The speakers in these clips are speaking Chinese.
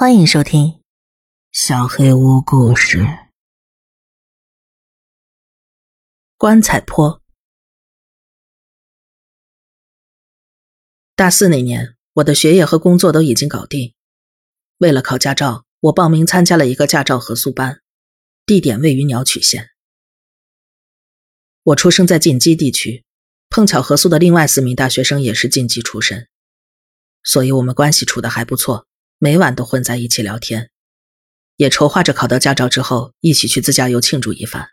欢迎收听《小黑屋故事》。棺材坡。大四那年，我的学业和工作都已经搞定。为了考驾照，我报名参加了一个驾照合宿班，地点位于鸟取县。我出生在晋畿地区，碰巧合宿的另外四名大学生也是晋畿出身，所以我们关系处的还不错。每晚都混在一起聊天，也筹划着考到驾照之后一起去自驾游庆祝一番。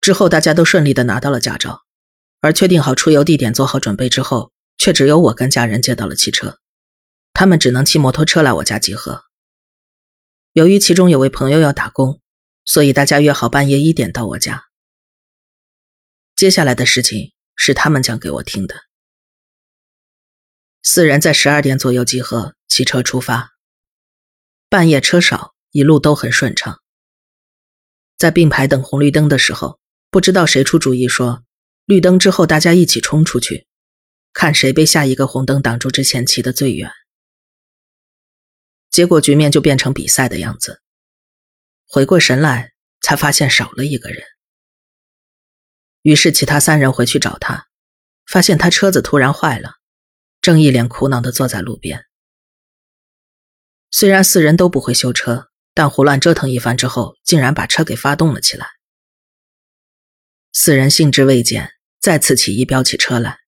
之后大家都顺利的拿到了驾照，而确定好出游地点、做好准备之后，却只有我跟家人借到了汽车，他们只能骑摩托车来我家集合。由于其中有位朋友要打工，所以大家约好半夜一点到我家。接下来的事情是他们讲给我听的。四人在十二点左右集合。骑车出发，半夜车少，一路都很顺畅。在并排等红绿灯的时候，不知道谁出主意说，绿灯之后大家一起冲出去，看谁被下一个红灯挡住之前骑得最远。结果局面就变成比赛的样子。回过神来，才发现少了一个人。于是其他三人回去找他，发现他车子突然坏了，正一脸苦恼地坐在路边。虽然四人都不会修车，但胡乱折腾一番之后，竟然把车给发动了起来。四人兴致未减，再次起意飙起车来。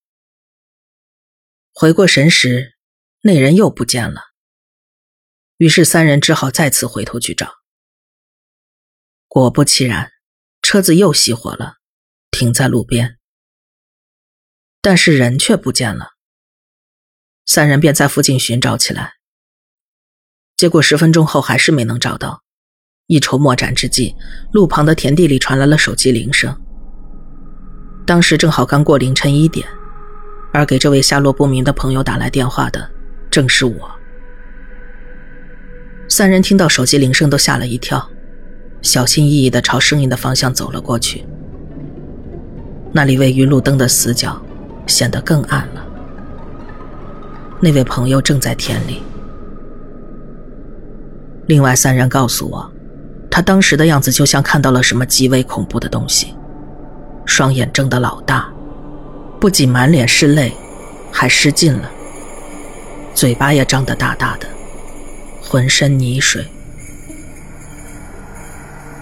回过神时，那人又不见了。于是三人只好再次回头去找。果不其然，车子又熄火了，停在路边。但是人却不见了。三人便在附近寻找起来。结果十分钟后还是没能找到，一筹莫展之际，路旁的田地里传来了手机铃声。当时正好刚过凌晨一点，而给这位下落不明的朋友打来电话的正是我。三人听到手机铃声都吓了一跳，小心翼翼地朝声音的方向走了过去。那里位于路灯的死角，显得更暗了。那位朋友正在田里。另外三人告诉我，他当时的样子就像看到了什么极为恐怖的东西，双眼睁得老大，不仅满脸是泪，还失禁了，嘴巴也张得大大的，浑身泥水。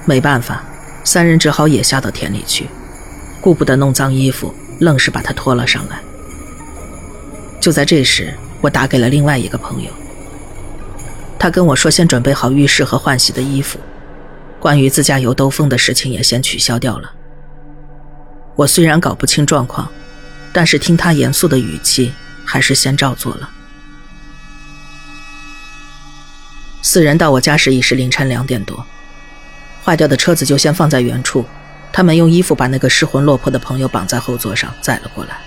没办法，三人只好也下到田里去，顾不得弄脏衣服，愣是把他拖了上来。就在这时，我打给了另外一个朋友。他跟我说，先准备好浴室和换洗的衣服，关于自驾游兜风的事情也先取消掉了。我虽然搞不清状况，但是听他严肃的语气，还是先照做了。四人到我家时已是凌晨两点多，坏掉的车子就先放在原处，他们用衣服把那个失魂落魄的朋友绑在后座上载了过来。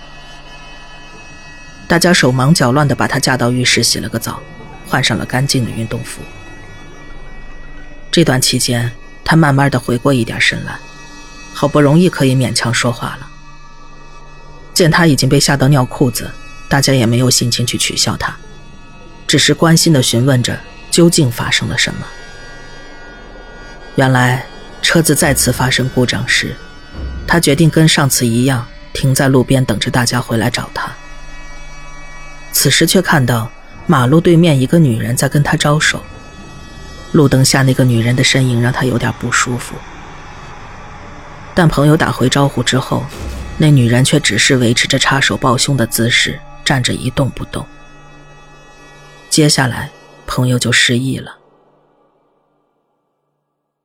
大家手忙脚乱地把他架到浴室洗了个澡。换上了干净的运动服。这段期间，他慢慢的回过一点神来，好不容易可以勉强说话了。见他已经被吓到尿裤子，大家也没有心情去取笑他，只是关心的询问着究竟发生了什么。原来，车子再次发生故障时，他决定跟上次一样停在路边等着大家回来找他。此时却看到。马路对面，一个女人在跟他招手。路灯下那个女人的身影让他有点不舒服。但朋友打回招呼之后，那女人却只是维持着插手抱胸的姿势，站着一动不动。接下来，朋友就失忆了。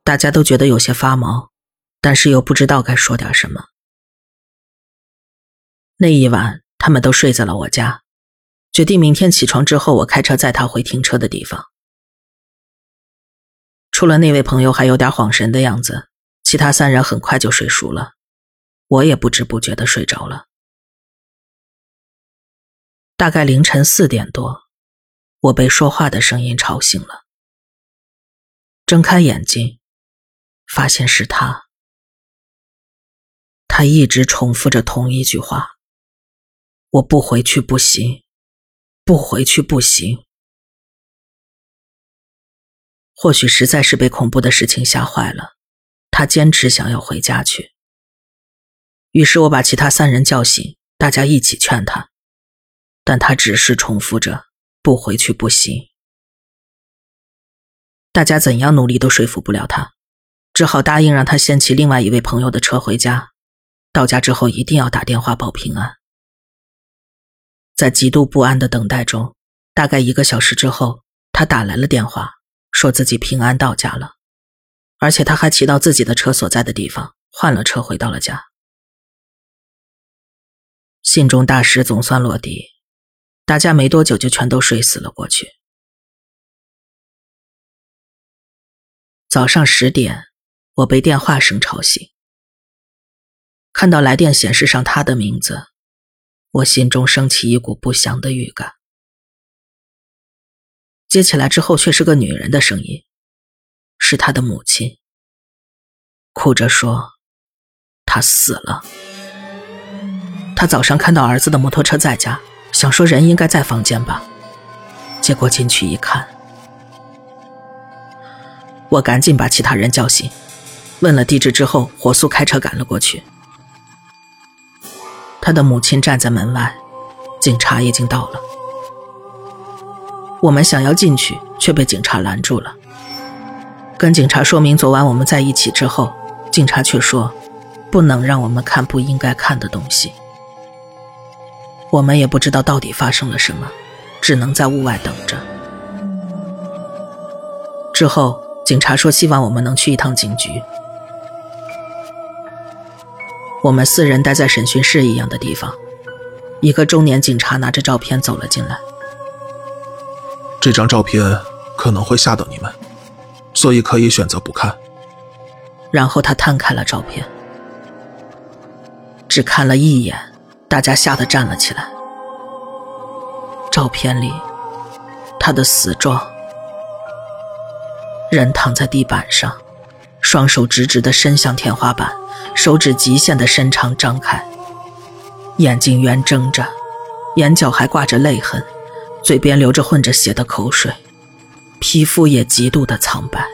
大家都觉得有些发毛，但是又不知道该说点什么。那一晚，他们都睡在了我家。决定明天起床之后，我开车载他回停车的地方。除了那位朋友还有点恍神的样子，其他三人很快就睡熟了，我也不知不觉的睡着了。大概凌晨四点多，我被说话的声音吵醒了。睁开眼睛，发现是他。他一直重复着同一句话：“我不回去不行。”不回去不行。或许实在是被恐怖的事情吓坏了，他坚持想要回家去。于是我把其他三人叫醒，大家一起劝他，但他只是重复着“不回去不行”。大家怎样努力都说服不了他，只好答应让他先骑另外一位朋友的车回家，到家之后一定要打电话报平安。在极度不安的等待中，大概一个小时之后，他打来了电话，说自己平安到家了，而且他还骑到自己的车所在的地方，换了车回到了家。信中大石总算落地，大家没多久就全都睡死了过去。早上十点，我被电话声吵醒。看到来电显示上他的名字，我心中升起一股不祥的预感。接起来之后，却是个女人的声音，是他的母亲，哭着说：“他死了。”他早上看到儿子的摩托车在家，想说人应该在房间吧，结果进去一看。我赶紧把其他人叫醒，问了地址之后，火速开车赶了过去。他的母亲站在门外，警察已经到了。我们想要进去，却被警察拦住了。跟警察说明昨晚我们在一起之后，警察却说，不能让我们看不应该看的东西。我们也不知道到底发生了什么，只能在屋外等着。之后。警察说：“希望我们能去一趟警局。”我们四人待在审讯室一样的地方，一个中年警察拿着照片走了进来。这张照片可能会吓到你们，所以可以选择不看。然后他摊开了照片，只看了一眼，大家吓得站了起来。照片里，他的死状。人躺在地板上，双手直直地伸向天花板，手指极限的伸长张开，眼睛圆睁着，眼角还挂着泪痕，嘴边流着混着血的口水，皮肤也极度的苍白。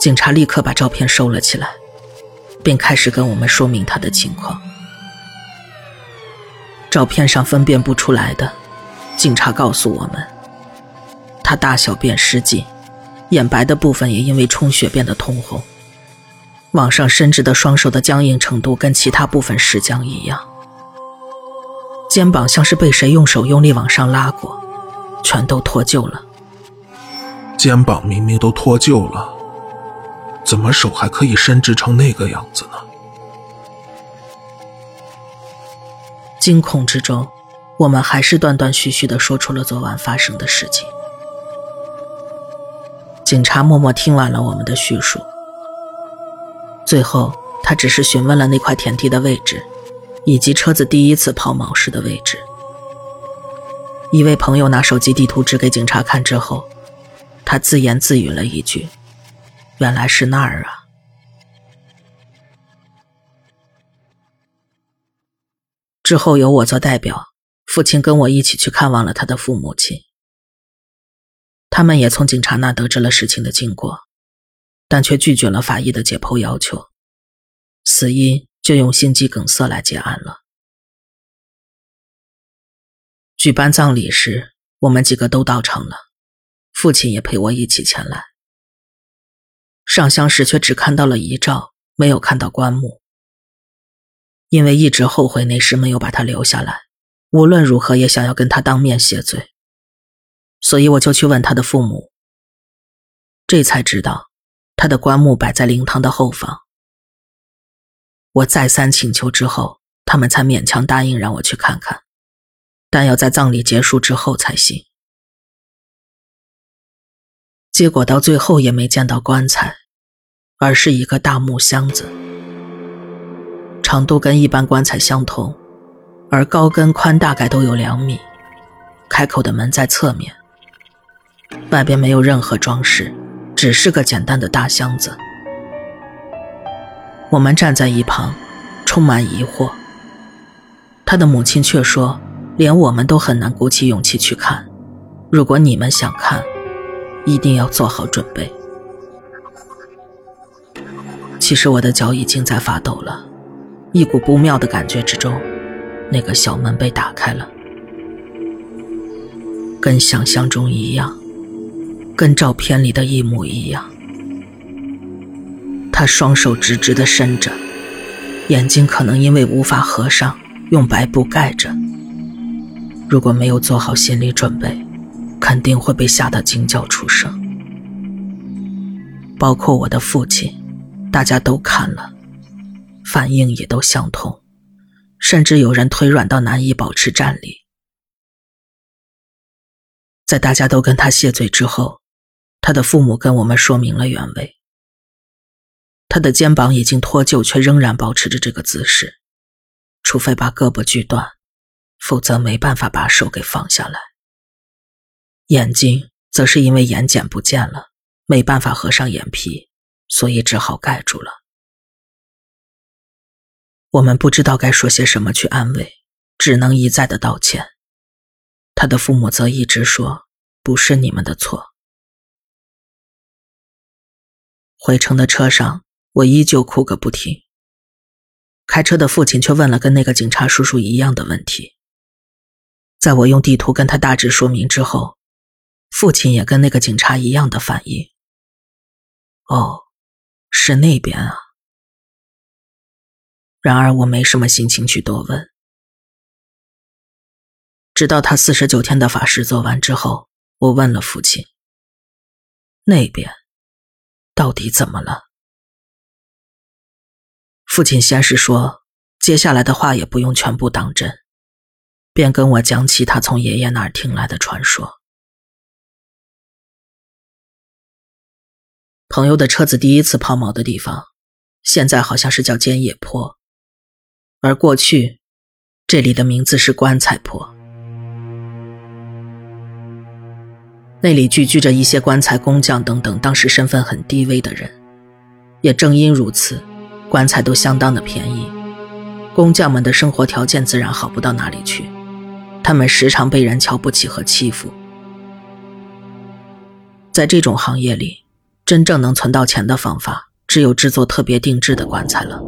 警察立刻把照片收了起来，并开始跟我们说明他的情况。照片上分辨不出来的，警察告诉我们。他大小便失禁，眼白的部分也因为充血变得通红，往上伸直的双手的僵硬程度跟其他部分尸僵一样，肩膀像是被谁用手用力往上拉过，全都脱臼了。肩膀明明都脱臼了，怎么手还可以伸直成那个样子呢？惊恐之中，我们还是断断续续的说出了昨晚发生的事情。警察默默听完了我们的叙述，最后他只是询问了那块田地的位置，以及车子第一次抛锚时的位置。一位朋友拿手机地图指给警察看之后，他自言自语了一句：“原来是那儿啊。”之后由我做代表，父亲跟我一起去看望了他的父母亲。他们也从警察那得知了事情的经过，但却拒绝了法医的解剖要求，死因就用心肌梗塞来结案了。举办葬礼时，我们几个都到场了，父亲也陪我一起前来。上香时却只看到了遗照，没有看到棺木，因为一直后悔那时没有把他留下来，无论如何也想要跟他当面谢罪。所以我就去问他的父母，这才知道，他的棺木摆在灵堂的后方。我再三请求之后，他们才勉强答应让我去看看，但要在葬礼结束之后才行。结果到最后也没见到棺材，而是一个大木箱子，长度跟一般棺材相同，而高跟宽大概都有两米，开口的门在侧面。外边没有任何装饰，只是个简单的大箱子。我们站在一旁，充满疑惑。他的母亲却说，连我们都很难鼓起勇气去看。如果你们想看，一定要做好准备。其实我的脚已经在发抖了，一股不妙的感觉之中，那个小门被打开了，跟想象中一样，跟照片里的一模一样。他双手直直的伸着，眼睛可能因为无法合上，用白布盖着。如果没有做好心理准备，肯定会被吓得惊叫出声。包括我的父亲，大家都看了，反应也都相同，甚至有人腿软到难以保持站立。在大家都跟他谢罪之后，他的父母跟我们说明了原委。他的肩膀已经脱臼，却仍然保持着这个姿势，除非把胳膊锯断，否则没办法把手给放下来。眼睛则是因为眼睑不见了，没办法合上眼皮，所以只好盖住了。我们不知道该说些什么去安慰，只能一再的道歉。他的父母则一直说：“不是你们的错。”回程的车上。我依旧哭个不停。开车的父亲却问了跟那个警察叔叔一样的问题。在我用地图跟他大致说明之后，父亲也跟那个警察一样的反应。哦，是那边啊。然而我没什么心情去多问。直到他四十九天的法事做完之后，我问了父亲：“那边到底怎么了？”父亲先是说，接下来的话也不用全部当真，便跟我讲起他从爷爷那儿听来的传说。朋友的车子第一次抛锚的地方，现在好像是叫尖野坡，而过去这里的名字是棺材坡。那里聚居着一些棺材工匠等等，当时身份很低微的人，也正因如此。棺材都相当的便宜，工匠们的生活条件自然好不到哪里去，他们时常被人瞧不起和欺负。在这种行业里，真正能存到钱的方法，只有制作特别定制的棺材了。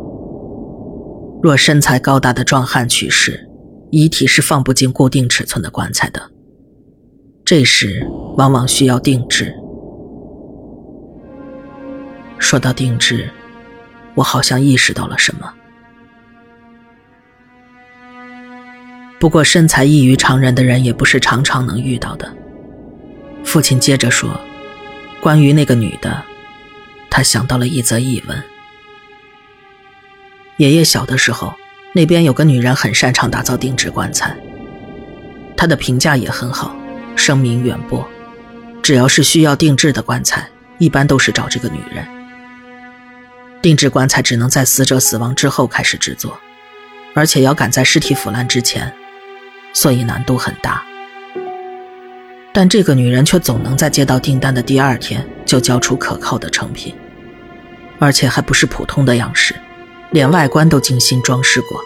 若身材高大的壮汉去世，遗体是放不进固定尺寸的棺材的，这时往往需要定制。说到定制。我好像意识到了什么。不过身材异于常人的人也不是常常能遇到的。父亲接着说：“关于那个女的，他想到了一则译闻。爷爷小的时候，那边有个女人很擅长打造定制棺材，她的评价也很好，声名远播。只要是需要定制的棺材，一般都是找这个女人。”定制棺材只能在死者死亡之后开始制作，而且要赶在尸体腐烂之前，所以难度很大。但这个女人却总能在接到订单的第二天就交出可靠的成品，而且还不是普通的样式，连外观都精心装饰过。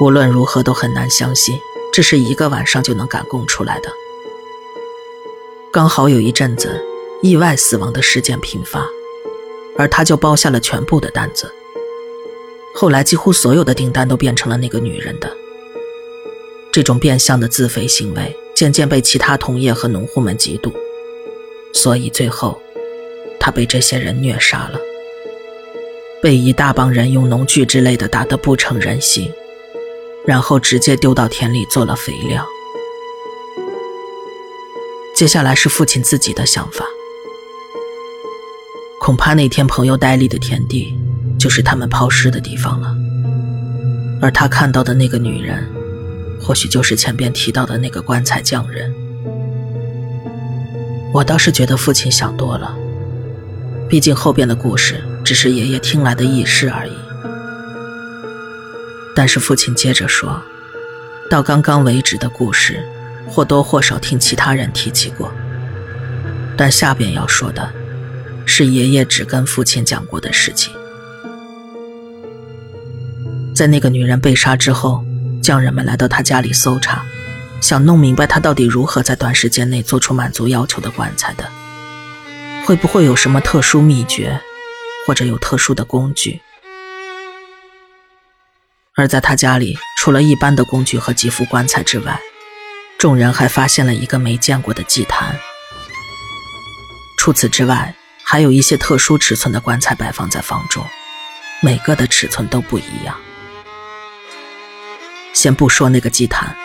无论如何都很难相信，这是一个晚上就能赶工出来的。刚好有一阵子意外死亡的事件频发。而他就包下了全部的单子。后来几乎所有的订单都变成了那个女人的。这种变相的自肥行为渐渐被其他同业和农户们嫉妒，所以最后，他被这些人虐杀了，被一大帮人用农具之类的打得不成人形，然后直接丢到田里做了肥料。接下来是父亲自己的想法。恐怕那天朋友呆立的田地，就是他们抛尸的地方了。而他看到的那个女人，或许就是前边提到的那个棺材匠人。我倒是觉得父亲想多了，毕竟后边的故事只是爷爷听来的轶事而已。但是父亲接着说，到刚刚为止的故事，或多或少听其他人提起过，但下边要说的。是爷爷只跟父亲讲过的事情。在那个女人被杀之后，匠人们来到他家里搜查，想弄明白他到底如何在短时间内做出满足要求的棺材的。会不会有什么特殊秘诀，或者有特殊的工具？而在他家里，除了一般的工具和几副棺材之外，众人还发现了一个没见过的祭坛。除此之外，还有一些特殊尺寸的棺材摆放在房中，每个的尺寸都不一样。先不说那个祭坛，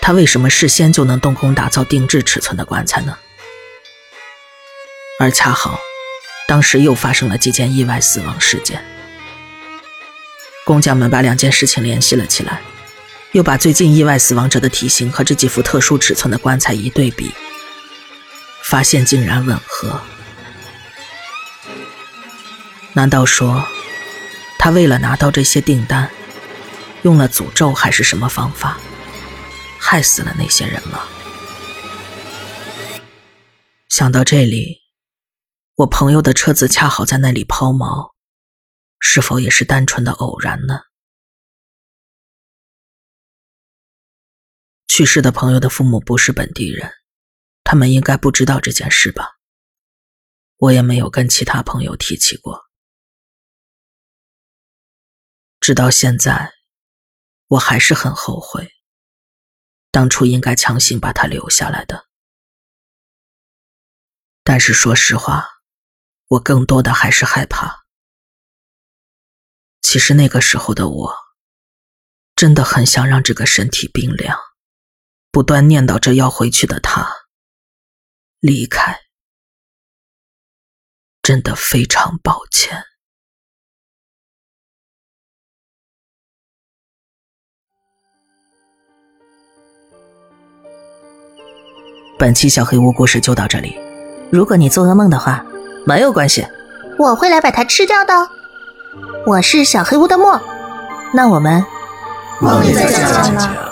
他为什么事先就能动工打造定制尺寸的棺材呢？而恰好，当时又发生了几件意外死亡事件。工匠们把两件事情联系了起来，又把最近意外死亡者的体型和这几副特殊尺寸的棺材一对比，发现竟然吻合。难道说，他为了拿到这些订单，用了诅咒还是什么方法，害死了那些人吗？想到这里。我朋友的车子恰好在那里抛锚，是否也是单纯的偶然呢？去世的朋友的父母不是本地人，他们应该不知道这件事吧？我也没有跟其他朋友提起过。直到现在，我还是很后悔，当初应该强行把他留下来的。但是说实话。我更多的还是害怕。其实那个时候的我，真的很想让这个身体冰凉，不断念叨着要回去的他离开。真的非常抱歉。本期小黑屋故事就到这里。如果你做噩梦的话。没有关系，我会来把它吃掉的。我是小黑屋的墨，那我们梦里再见了。